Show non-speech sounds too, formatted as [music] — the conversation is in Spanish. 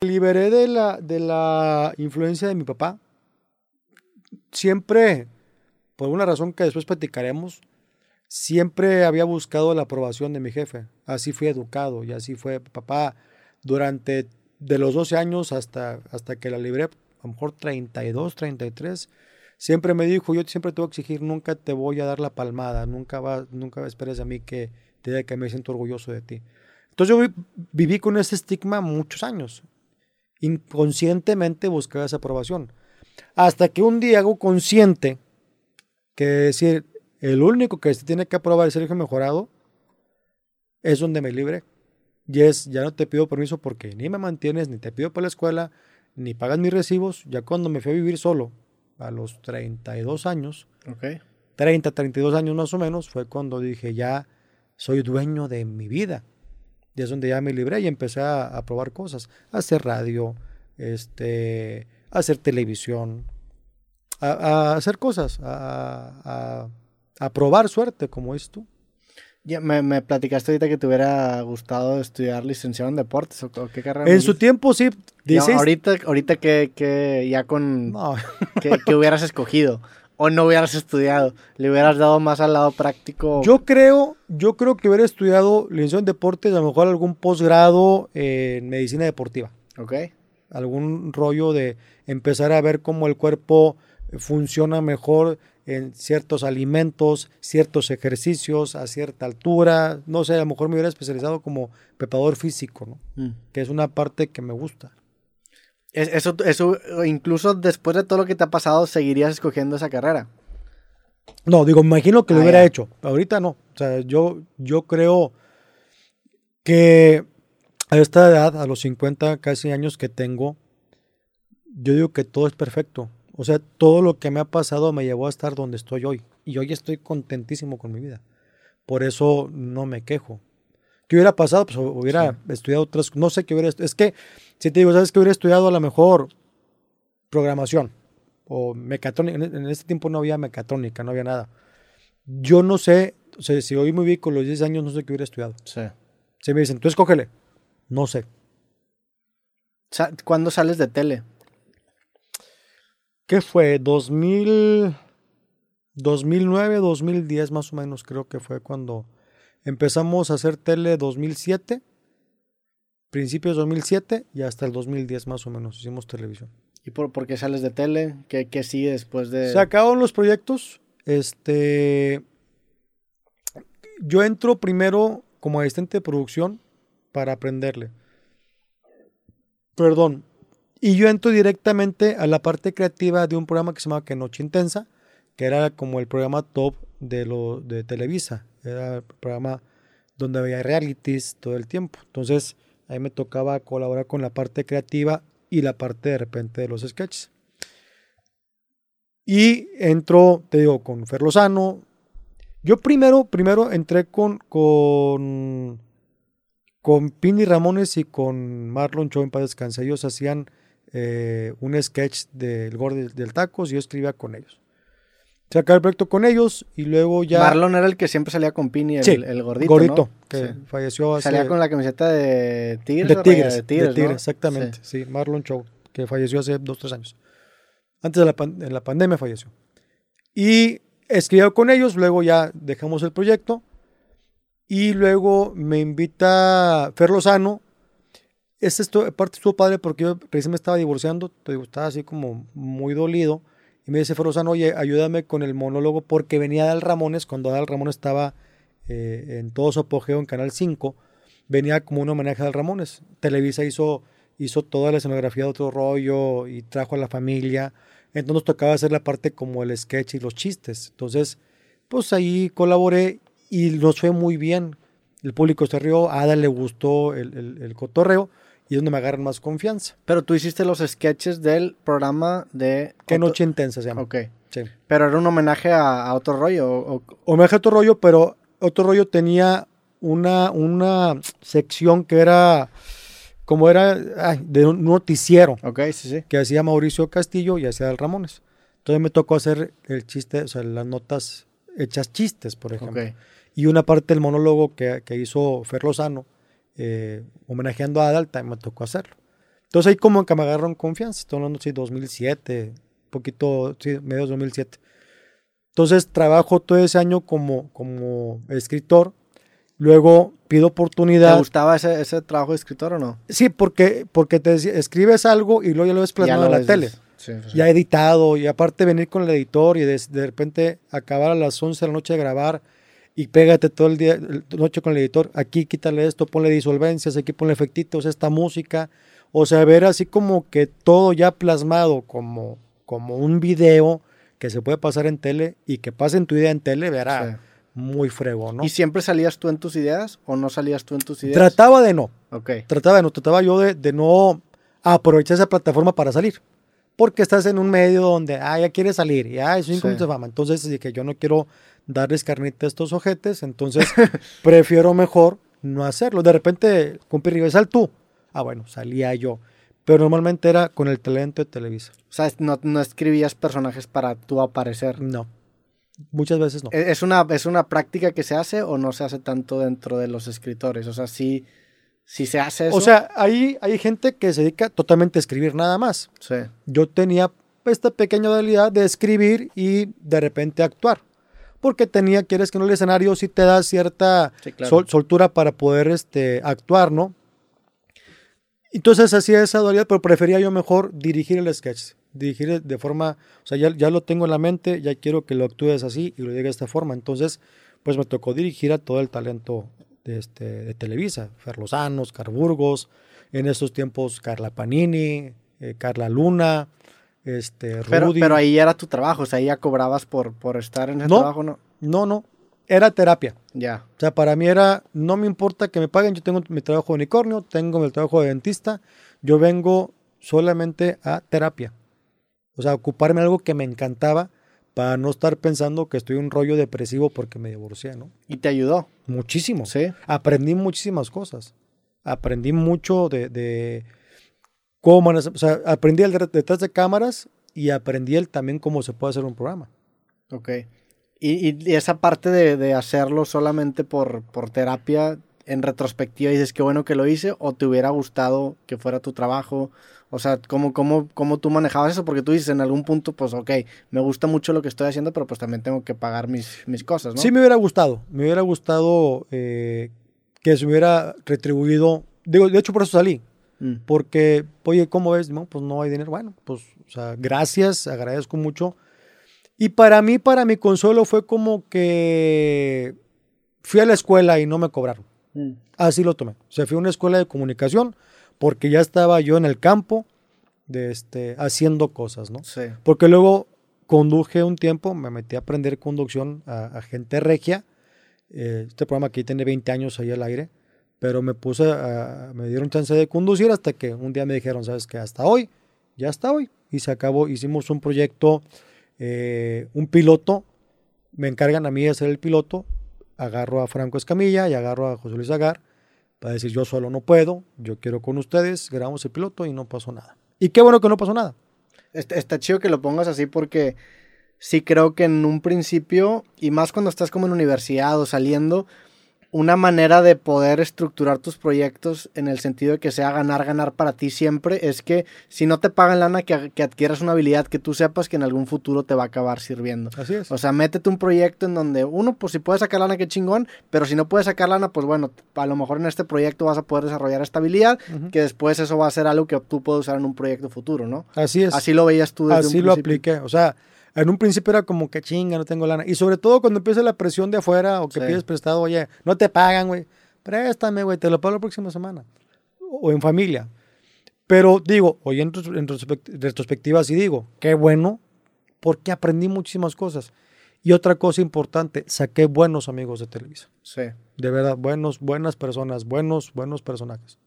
Liberé de la, de la influencia de mi papá. Siempre, por una razón que después platicaremos, siempre había buscado la aprobación de mi jefe. Así fui educado y así fue papá durante de los 12 años hasta, hasta que la libré, a lo mejor 32, 33. Siempre me dijo, yo siempre te voy a exigir, nunca te voy a dar la palmada, nunca, va, nunca esperes a mí que te diga que me siento orgulloso de ti. Entonces yo viví con ese estigma muchos años. Inconscientemente buscaba esa aprobación. Hasta que un día hago consciente que decir, el único que se tiene que aprobar es el hijo mejorado, es donde me libre. Y es, ya no te pido permiso porque ni me mantienes, ni te pido para la escuela, ni pagas mis recibos. Ya cuando me fui a vivir solo, a los 32 años, Ok. 30, 32 años más o menos, fue cuando dije, ya soy dueño de mi vida. Y es donde ya me libré y empecé a, a probar cosas, a hacer radio, este, a hacer televisión, a, a hacer cosas, a, a- probar suerte, como es tú. Ya, me, me platicaste ahorita que te hubiera gustado estudiar licenciado en deportes o, qué carrera. En su tiempo sí, Ya, 16 ahorita, ahorita que, que ya con no, que, que hubieras escogido [laughs] o no hubieras estudiado, le hubieras dado más al lado práctico. Yo creo, yo creo que hubiera estudiado licenciado en deportes, a lo mejor algún posgrado en medicina deportiva. Ok. algún rollo de empezar a ver cómo el cuerpo funciona mejor en ciertos alimentos, ciertos ejercicios a cierta altura, no sé, a lo mejor me hubiera especializado como preparador físico, ¿no? Mm. que es una parte que me gusta. Es- Eso, eso, incluso después de todo lo que te ha pasado, seguirías escogiendo esa carrera. No, digo, me imagino que lo Ah, hubiera ya. hecho, ahorita no. O sea, yo, yo creo que a esta edad, a los 50 casi años que tengo, yo digo que todo es perfecto. O sea, todo lo que me ha pasado me llevó a estar donde estoy hoy. Y hoy estoy contentísimo con mi vida. Por eso no me quejo. ¿Qué hubiera pasado? Pues hubiera estudiado otras No sé qué hubiera estu- Es que, si te digo, ¿sabes que hubiera estudiado a lo mejor programación? O mecatrónica. En, en ese tiempo no había mecatrónica, no había nada. Yo no sé, o sea, si hoy me vi con los 10 años, no sé qué hubiera estudiado. Sí. Si me dicen, tú escógele. No sé. ¿Cuándo sales de tele? ¿Qué fue? 2000, 2009, 2010 más o menos creo que fue cuando empezamos a hacer tele 2007, principios de 2007 y hasta el 2010 más o menos hicimos televisión. ¿Y por, por qué sales de tele? ¿Qué, qué sigue después de...? Se acabaron los proyectos. Este, yo entro primero como asistente de producción para aprenderle. Perdón. Y yo entro directamente a la parte creativa de un programa que se llamaba Que Noche Intensa, que era como el programa top de lo de Televisa. Era el programa donde había realities todo el tiempo. Entonces, ahí me tocaba colaborar con la parte creativa y la parte de repente de los sketches. Y entró, te digo, con Fer Lozano. Yo primero, primero entré con, con, con Pini Ramones y con Marlon Cho en paz descanse. Ellos hacían eh, un sketch del Gordo del Tacos y yo escribía con ellos. Se acabó el proyecto con ellos y luego ya... Marlon era el que siempre salía con Pini, el, Sí, el gordito, Gordito, ¿no? que Sí. falleció hace... Salía con la camiseta de Tigres. de ¿o Tigres, de de Tigres, Tigres, ¿no? exactamente. Sí. Sí. Marlon Cho, que falleció hace dos, tres años. Antes de la, pan- en la pandemia falleció. Y escribió con ellos, luego ya dejamos el proyecto. Y luego me invita Fer Lozano. Esta estu- parte estuvo padre porque yo recién me estaba divorciando, estaba así como muy dolido. Y me dice Fer Lozano, oye, ayúdame con el monólogo porque venía Dal Ramones, cuando Dal Ramones estaba eh, en todo su apogeo en Canal 5, venía como un homenaje a Dal Ramones. Televisa hizo, hizo toda la escenografía de otro rollo y trajo a la familia. Entonces tocaba hacer la parte como el sketch y los chistes. Entonces, pues ahí colaboré y nos fue muy bien. El público se rió, a Ada le gustó el, el- el cotorreo y es donde me agarran más confianza. Pero tú hiciste los sketches del programa de... Qué noche intensa se llama. Ok. Sí. Pero era un homenaje a, a otro rollo. o- Homenaje a otro rollo, pero otro rollo tenía una, una sección que era como era ay, de un noticiero ok, sí, sí. que hacía Mauricio Castillo y hacía el Ramones. Entonces me tocó hacer el chiste, o sea, las notas hechas chistes, por ejemplo. Ok. Y una parte del monólogo que, que hizo Fer Lozano, eh, homenajeando a Adal, también me tocó hacerlo. Entonces ahí como que me agarraron confianza. Estoy hablando, sí, 2007, poquito, sí, medio 2007. Entonces trabajo todo ese año como, como escritor. Luego pido oportunidad. ¿Te gustaba ese, ese trabajo de escritor o no? Sí, porque, porque te escribes algo y luego ya lo ves plasmado en la tele. Sí, sí. Ya editado y aparte venir con el editor y de, de, repente acabar a las 11 de la noche de grabar y pégate todo el día, noche con el editor, aquí quítale esto, ponle disolvencias, aquí ponle efectitos, esta música, o sea, ver así como que todo ya plasmado como, como un video que se puede pasar en tele y que pase en tu idea en tele, verá muy frego, ¿no? ¿Y siempre salías tú en tus ideas o no salías tú en tus ideas? Trataba de no. Ok. Trataba de no, trataba yo de, de no aprovechar esa plataforma para salir. Porque estás en un medio donde, ah, ya quieres salir, y ah, eso sí. de fama. Entonces, que yo no quiero darles carnita a estos ojetes, entonces [laughs] prefiero mejor no hacerlo. De repente, compi, sal tú. Ah, bueno, salía yo. Pero normalmente era con el talento de Televisa. O sea, no, no escribías personajes para tú aparecer. No. Muchas veces no. ¿Es una, ¿Es una práctica que se hace o no se hace tanto dentro de los escritores? O sea, sí, sí se hace eso. O sea, hay, hay gente que se dedica totalmente a escribir nada más. Sí. Yo tenía esta pequeña habilidad de escribir y de repente actuar. Porque tenía, quieres que no el escenario sí te da cierta soltura para poder este, actuar, ¿no? Entonces hacía esa dualidad, pero prefería yo mejor dirigir el sketch. Dirigir de forma, o sea, ya, ya lo tengo en la mente, ya quiero que lo actúes así y lo diga de esta forma. Entonces, pues me tocó dirigir a todo el talento de, este, de Televisa. Fer Lozanos, Carburgos, en estos tiempos Carla Panini, eh, Carla Luna, este, Rudy. Pero, ahí era tu trabajo, o sea, ahí ya cobrabas por, por estar en ese trabajo, ¿no? No, no, era terapia. Ya. O sea, para mí era, no me importa que me paguen, yo tengo mi trabajo de unicornio, tengo mi trabajo de dentista, yo vengo solamente a terapia. O sea, ocuparme de algo que me encantaba para no estar pensando que estoy un rollo depresivo porque me divorcié, ¿no? ¿Y te ayudó? Muchísimo. Sí. Aprendí muchísimas cosas. Aprendí mucho de, de cómo, o sea, aprendí el detrás de cámaras y aprendí el también cómo se puede hacer un programa. Ok. Y, esa parte de, hacerlo solamente por, por terapia, en retrospectiva dices que bueno que lo hice o te hubiera gustado que fuera tu trabajo. O sea, ¿cómo, cómo, cómo tú manejabas eso? Porque tú dices en algún punto, pues ok, me gusta mucho lo que estoy haciendo, pero pues también tengo que pagar mis, mis cosas, ¿no? Sí, me hubiera gustado. Me hubiera gustado eh, que se hubiera retribuido. Digo, de hecho, por eso salí. Mm. Porque, oye, ¿cómo ves? No, pues no hay dinero. Bueno, pues, o sea, gracias, agradezco mucho y para mí, para mi consuelo, fue como que fui a la escuela y no me cobraron. Mm. Así lo tomé. O sea, fui a una escuela de comunicación porque ya estaba yo en el campo de este, haciendo cosas, ¿no? Sí. Porque luego conduje un tiempo, me metí a aprender conducción a, gente regia. Eh, este programa aquí tiene 20 años ahí al aire, pero me puse, a, me dieron chance de conducir hasta que un día me dijeron, ¿sabes qué? Hasta hoy, ya hasta hoy. Y se acabó, hicimos un proyecto eh, un piloto, me encargan a mí de ser el piloto, agarro a Franco Escamilla y agarro a José Luis Agar para decir yo solo no puedo, yo quiero con ustedes, grabamos el piloto y no pasó nada. Y qué bueno que no pasó nada. Está, está chido que lo pongas así porque sí creo que en un principio, y más cuando estás como en universidad o saliendo, una manera de poder estructurar tus proyectos en el sentido de que sea ganar, ganar para ti siempre, es que si no te pagan lana, que, que, adquieras una habilidad que tú sepas que en algún futuro te va a acabar sirviendo. Así es. O sea, métete un proyecto en donde uno, pues si puedes sacar lana, qué chingón, pero si no puedes sacar lana, pues bueno, a lo mejor en este proyecto vas a poder desarrollar esta habilidad, que después eso va a ser algo que tú puedes usar en un proyecto futuro, ¿no? Así es. Así lo veías tú desde Así lo apliqué, o sea en un principio era como que chinga, no tengo lana. Y sobre todo cuando empieza la presión de afuera o que pides prestado, oye, no te pagan, güey. Préstame, güey, te lo pago la próxima semana. O en familia. Pero digo, hoy en, retrospectiva sí digo, qué bueno, porque aprendí muchísimas cosas. Y otra cosa importante, saqué buenos amigos de Televisa. Sí. De verdad, buenos, buenas personas, buenos, buenos personajes.